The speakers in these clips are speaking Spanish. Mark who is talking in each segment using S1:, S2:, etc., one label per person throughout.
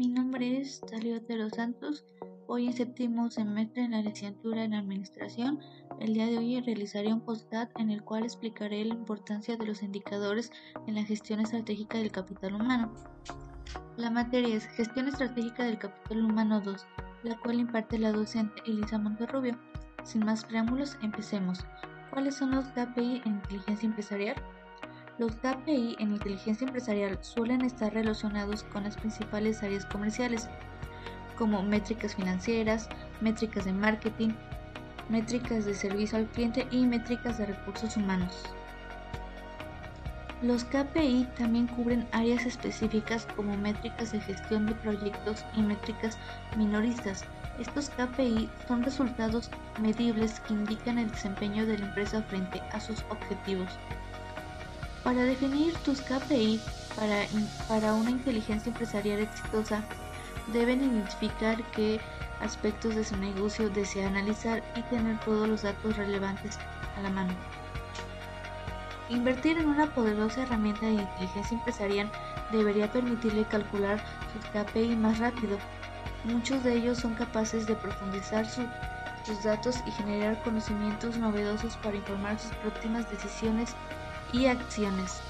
S1: Mi nombre es Talio Otero Santos. Hoy en séptimo semestre en la licenciatura en Administración. El día de hoy realizaré un postcat en el cual explicaré la importancia de los indicadores en la gestión estratégica del capital humano. La materia es Gestión Estratégica del Capital Humano 2, la cual imparte la docente Elisa Monterrubio. Sin más preámbulos, empecemos. ¿Cuáles son los KPI en inteligencia empresarial? Los KPI en inteligencia empresarial suelen estar relacionados con las principales áreas comerciales, como métricas financieras, métricas de marketing, métricas de servicio al cliente y métricas de recursos humanos. Los KPI también cubren áreas específicas como métricas de gestión de proyectos y métricas minoristas. Estos KPI son resultados medibles que indican el desempeño de la empresa frente a sus objetivos. Para definir tus KPI para, para una inteligencia empresarial exitosa, deben identificar qué aspectos de su negocio desea analizar y tener todos los datos relevantes a la mano. Invertir en una poderosa herramienta de inteligencia empresarial debería permitirle calcular sus KPI más rápido. Muchos de ellos son capaces de profundizar sus datos y generar conocimientos novedosos para informar sus próximas decisiones y acciones.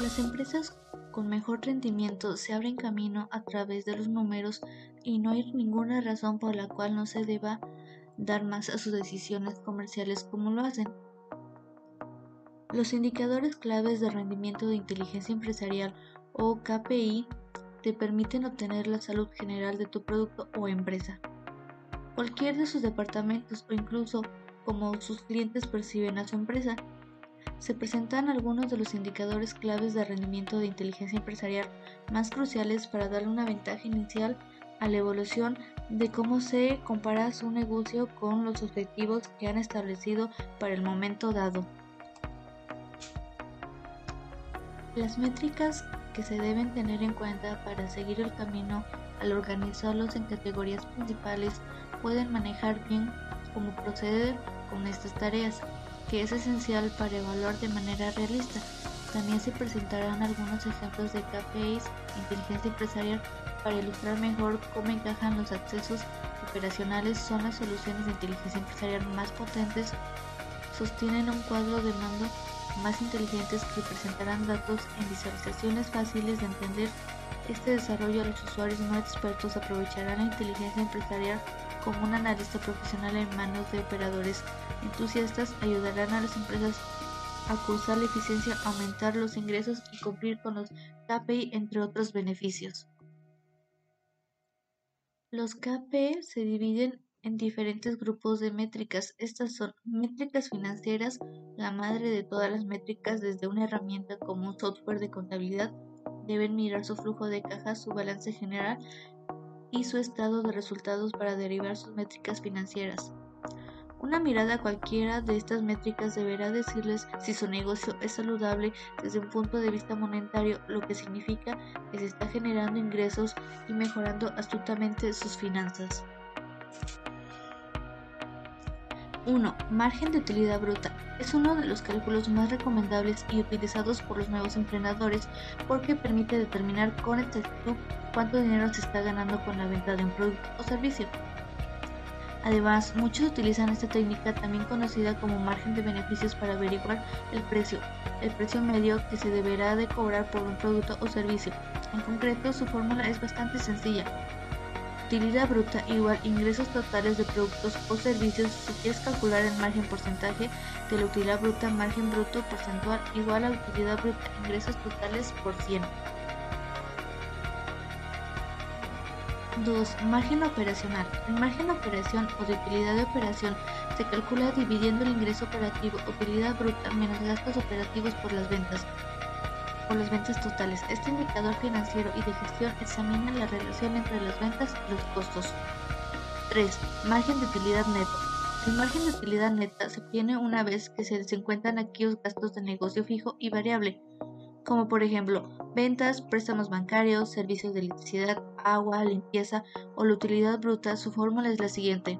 S1: Las empresas con mejor rendimiento se abren camino a través de los números y no hay ninguna razón por la cual no se deba dar más a sus decisiones comerciales como lo hacen. Los indicadores claves de rendimiento de inteligencia empresarial o KPI te permiten obtener la salud general de tu producto o empresa. Cualquier de sus departamentos o incluso como sus clientes perciben a su empresa. Se presentan algunos de los indicadores claves de rendimiento de inteligencia empresarial más cruciales para darle una ventaja inicial a la evolución de cómo se compara su negocio con los objetivos que han establecido para el momento dado. Las métricas que se deben tener en cuenta para seguir el camino al organizarlos en categorías principales pueden manejar bien cómo proceder con estas tareas, que es esencial para evaluar de manera realista. También se presentarán algunos ejemplos de KPIs, inteligencia empresarial, para ilustrar mejor cómo encajan los accesos operacionales, son las soluciones de inteligencia empresarial más potentes, sostienen un cuadro de mando más inteligentes que presentarán datos en visualizaciones fáciles de entender. Este desarrollo a los usuarios no expertos aprovecharán la inteligencia empresarial como un analista profesional en manos de operadores entusiastas ayudarán a las empresas a cursar la eficiencia, aumentar los ingresos y cumplir con los KPI, entre otros beneficios. Los KPI se dividen en diferentes grupos de métricas. Estas son métricas financieras, la madre de todas las métricas desde una herramienta como un software de contabilidad. Deben mirar su flujo de caja, su balance general y su estado de resultados para derivar sus métricas financieras. Una mirada cualquiera de estas métricas deberá decirles si su negocio es saludable desde un punto de vista monetario, lo que significa que se está generando ingresos y mejorando astutamente sus finanzas. 1. Margen de utilidad bruta. Es uno de los cálculos más recomendables y utilizados por los nuevos emprendedores porque permite determinar con exactitud cuánto dinero se está ganando con la venta de un producto o servicio. Además, muchos utilizan esta técnica también conocida como margen de beneficios para averiguar el precio, el precio medio que se deberá de cobrar por un producto o servicio. En concreto, su fórmula es bastante sencilla utilidad bruta igual ingresos totales de productos o servicios si quieres calcular el margen porcentaje de la utilidad bruta margen bruto porcentual igual a utilidad bruta ingresos totales por 100 2. Margen operacional. El margen de operación o de utilidad de operación se calcula dividiendo el ingreso operativo utilidad bruta menos gastos operativos por las ventas por las ventas totales. Este indicador financiero y de gestión examina la relación entre las ventas y los costos. 3. Margen de utilidad neto. El margen de utilidad neta se obtiene una vez que se desencuentran aquellos gastos de negocio fijo y variable, como por ejemplo ventas, préstamos bancarios, servicios de electricidad, agua, limpieza o la utilidad bruta. Su fórmula es la siguiente.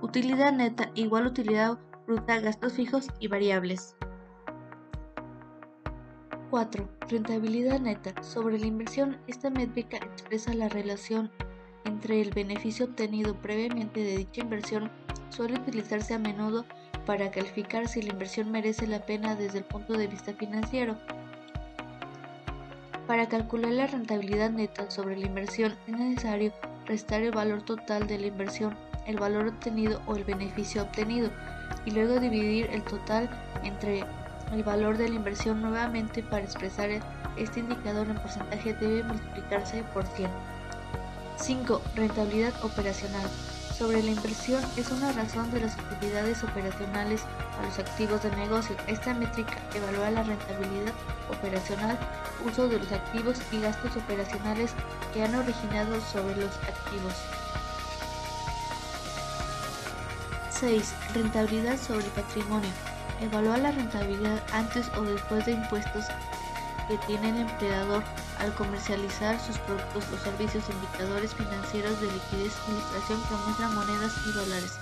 S1: Utilidad neta igual utilidad bruta gastos fijos y variables. 4. Rentabilidad neta. Sobre la inversión, esta métrica expresa la relación entre el beneficio obtenido previamente de dicha inversión. Suele utilizarse a menudo para calificar si la inversión merece la pena desde el punto de vista financiero. Para calcular la rentabilidad neta sobre la inversión es necesario restar el valor total de la inversión, el valor obtenido o el beneficio obtenido, y luego dividir el total entre el valor de la inversión nuevamente para expresar este indicador en porcentaje debe multiplicarse por 100. 5. Rentabilidad operacional. Sobre la inversión es una razón de las utilidades operacionales a los activos del negocio. Esta métrica evalúa la rentabilidad operacional, uso de los activos y gastos operacionales que han originado sobre los activos. 6. Rentabilidad sobre patrimonio. Evalúa la rentabilidad antes o después de impuestos que tiene el empleador al comercializar sus productos o servicios indicadores financieros de liquidez ilustración que muestran monedas y dólares.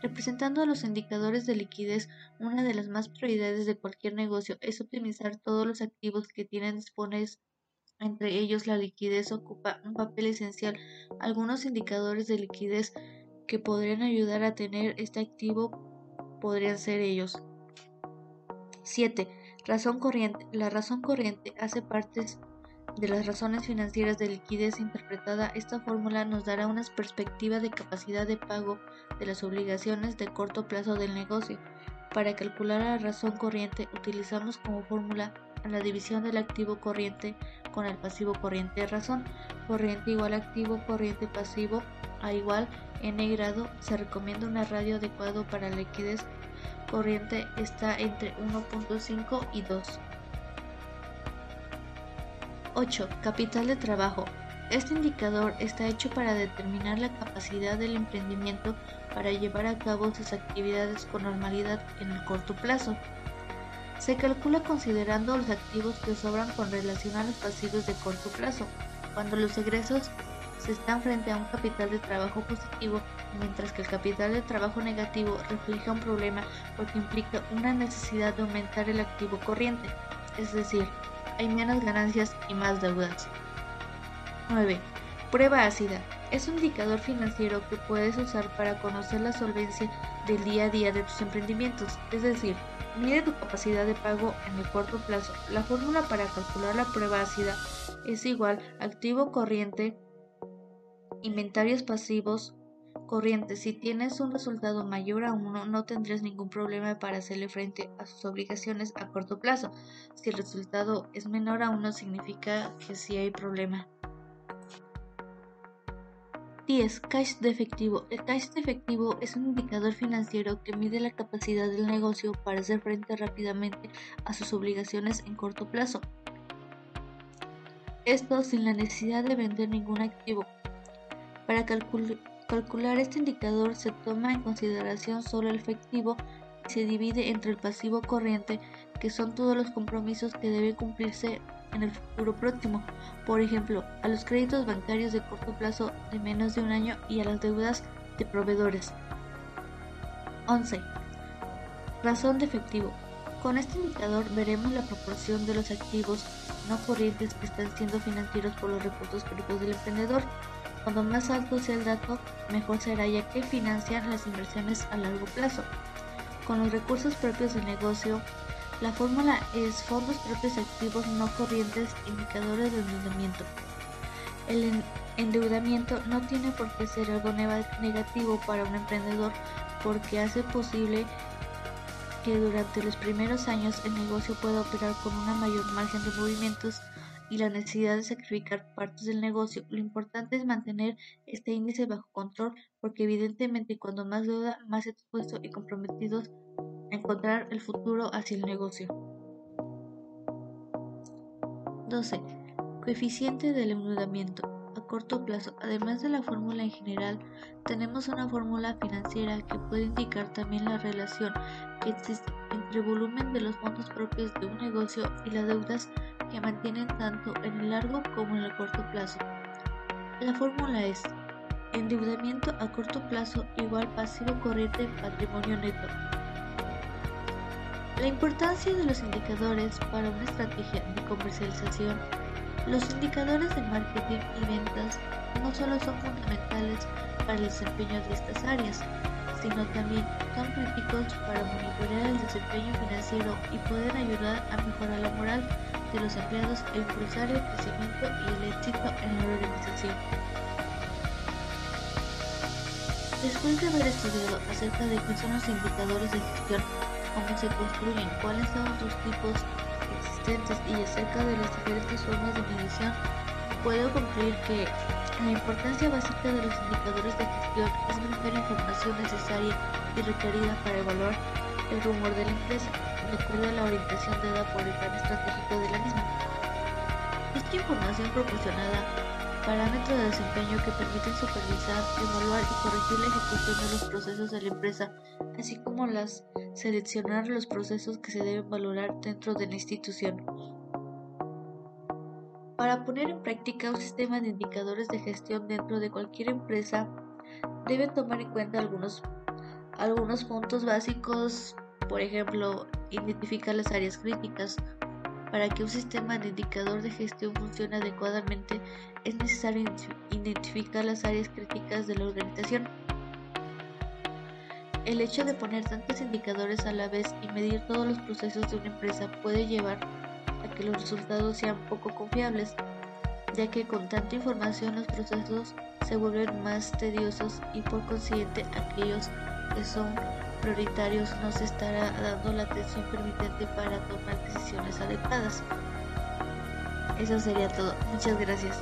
S1: Representando a los indicadores de liquidez, una de las más prioridades de cualquier negocio es optimizar todos los activos que tienen disponibles. Entre ellos, la liquidez ocupa un papel esencial. Algunos indicadores de liquidez que podrían ayudar a tener este activo podrían ser ellos. 7. Razón corriente. La razón corriente hace parte de las razones financieras de liquidez interpretada. Esta fórmula nos dará una perspectiva de capacidad de pago de las obligaciones de corto plazo del negocio. Para calcular la razón corriente utilizamos como fórmula la división del activo corriente con el pasivo corriente razón. Corriente igual activo corriente pasivo a igual n grado. Se recomienda un radio adecuado para liquidez corriente está entre 1.5 y 2. 8. Capital de trabajo. Este indicador está hecho para determinar la capacidad del emprendimiento para llevar a cabo sus actividades con normalidad en el corto plazo. Se calcula considerando los activos que sobran con relación a los pasivos de corto plazo. Cuando los egresos se están frente a un capital de trabajo positivo, mientras que el capital de trabajo negativo refleja un problema porque implica una necesidad de aumentar el activo corriente, es decir, hay menos ganancias y más deudas. 9. Prueba ácida. Es un indicador financiero que puedes usar para conocer la solvencia del día a día de tus emprendimientos, es decir, mide tu capacidad de pago en el corto plazo. La fórmula para calcular la prueba ácida es igual activo corriente inventarios pasivos corrientes. Si tienes un resultado mayor a 1, no tendrás ningún problema para hacerle frente a sus obligaciones a corto plazo. Si el resultado es menor a 1, significa que sí hay problema. 10. Cash de efectivo. El cash de efectivo es un indicador financiero que mide la capacidad del negocio para hacer frente rápidamente a sus obligaciones en corto plazo. Esto sin la necesidad de vender ningún activo. Para calcular este indicador se toma en consideración solo el efectivo y se divide entre el pasivo corriente, que son todos los compromisos que deben cumplirse en el futuro próximo, por ejemplo, a los créditos bancarios de corto plazo de menos de un año y a las deudas de proveedores. 11. Razón de efectivo. Con este indicador veremos la proporción de los activos no corrientes que están siendo financiados por los recursos propios del emprendedor. Cuando más alto sea el dato, mejor será ya que financian las inversiones a largo plazo. Con los recursos propios del negocio, la fórmula es fondos propios activos no corrientes indicadores de endeudamiento. El endeudamiento no tiene por qué ser algo negativo para un emprendedor porque hace posible que durante los primeros años el negocio pueda operar con una mayor margen de movimientos y la necesidad de sacrificar partes del negocio. Lo importante es mantener este índice bajo control porque evidentemente cuando más deuda, más expuesto y comprometidos encontrar el futuro hacia el negocio. 12. Coeficiente del endeudamiento. A corto plazo, además de la fórmula en general, tenemos una fórmula financiera que puede indicar también la relación que existe entre el volumen de los fondos propios de un negocio y las deudas que mantienen tanto en el largo como en el corto plazo. La fórmula es endeudamiento a corto plazo igual pasivo corriente patrimonio neto La importancia de los indicadores para una estrategia de comercialización. Los indicadores de marketing y ventas no solo son fundamentales para el desempeño de estas áreas, sino también son críticos para monitorear el desempeño financiero y poder ayudar a mejorar la moral de los empleados e impulsar el crecimiento y el éxito en la organización. Después de haber estudiado acerca de qué son los indicadores de gestión, cómo se construyen, cuáles son sus tipos existentes y acerca de las diferentes formas de medición, puedo concluir que la importancia básica de los indicadores de gestión es brindar información necesaria y requerida para evaluar el rumor de la empresa, de acuerdo a la orientación dada por el plan estratégico de la misma. Esta información proporcionada parámetros de desempeño que permiten supervisar, evaluar y corregir la ejecución de los procesos de la empresa, así como las seleccionar los procesos que se deben valorar dentro de la institución. Para poner en práctica un sistema de indicadores de gestión dentro de cualquier empresa, deben tomar en cuenta algunos, algunos puntos básicos, por ejemplo, identificar las áreas críticas. Para que un sistema de indicador de gestión funcione adecuadamente, es necesario identificar las áreas críticas de la organización. El hecho de poner tantos indicadores a la vez y medir todos los procesos de una empresa puede llevar que los resultados sean poco confiables, ya que con tanta información los procesos se vuelven más tediosos y por consiguiente aquellos que son prioritarios no se estará dando la atención permitente para tomar decisiones adecuadas. Eso sería todo. Muchas gracias.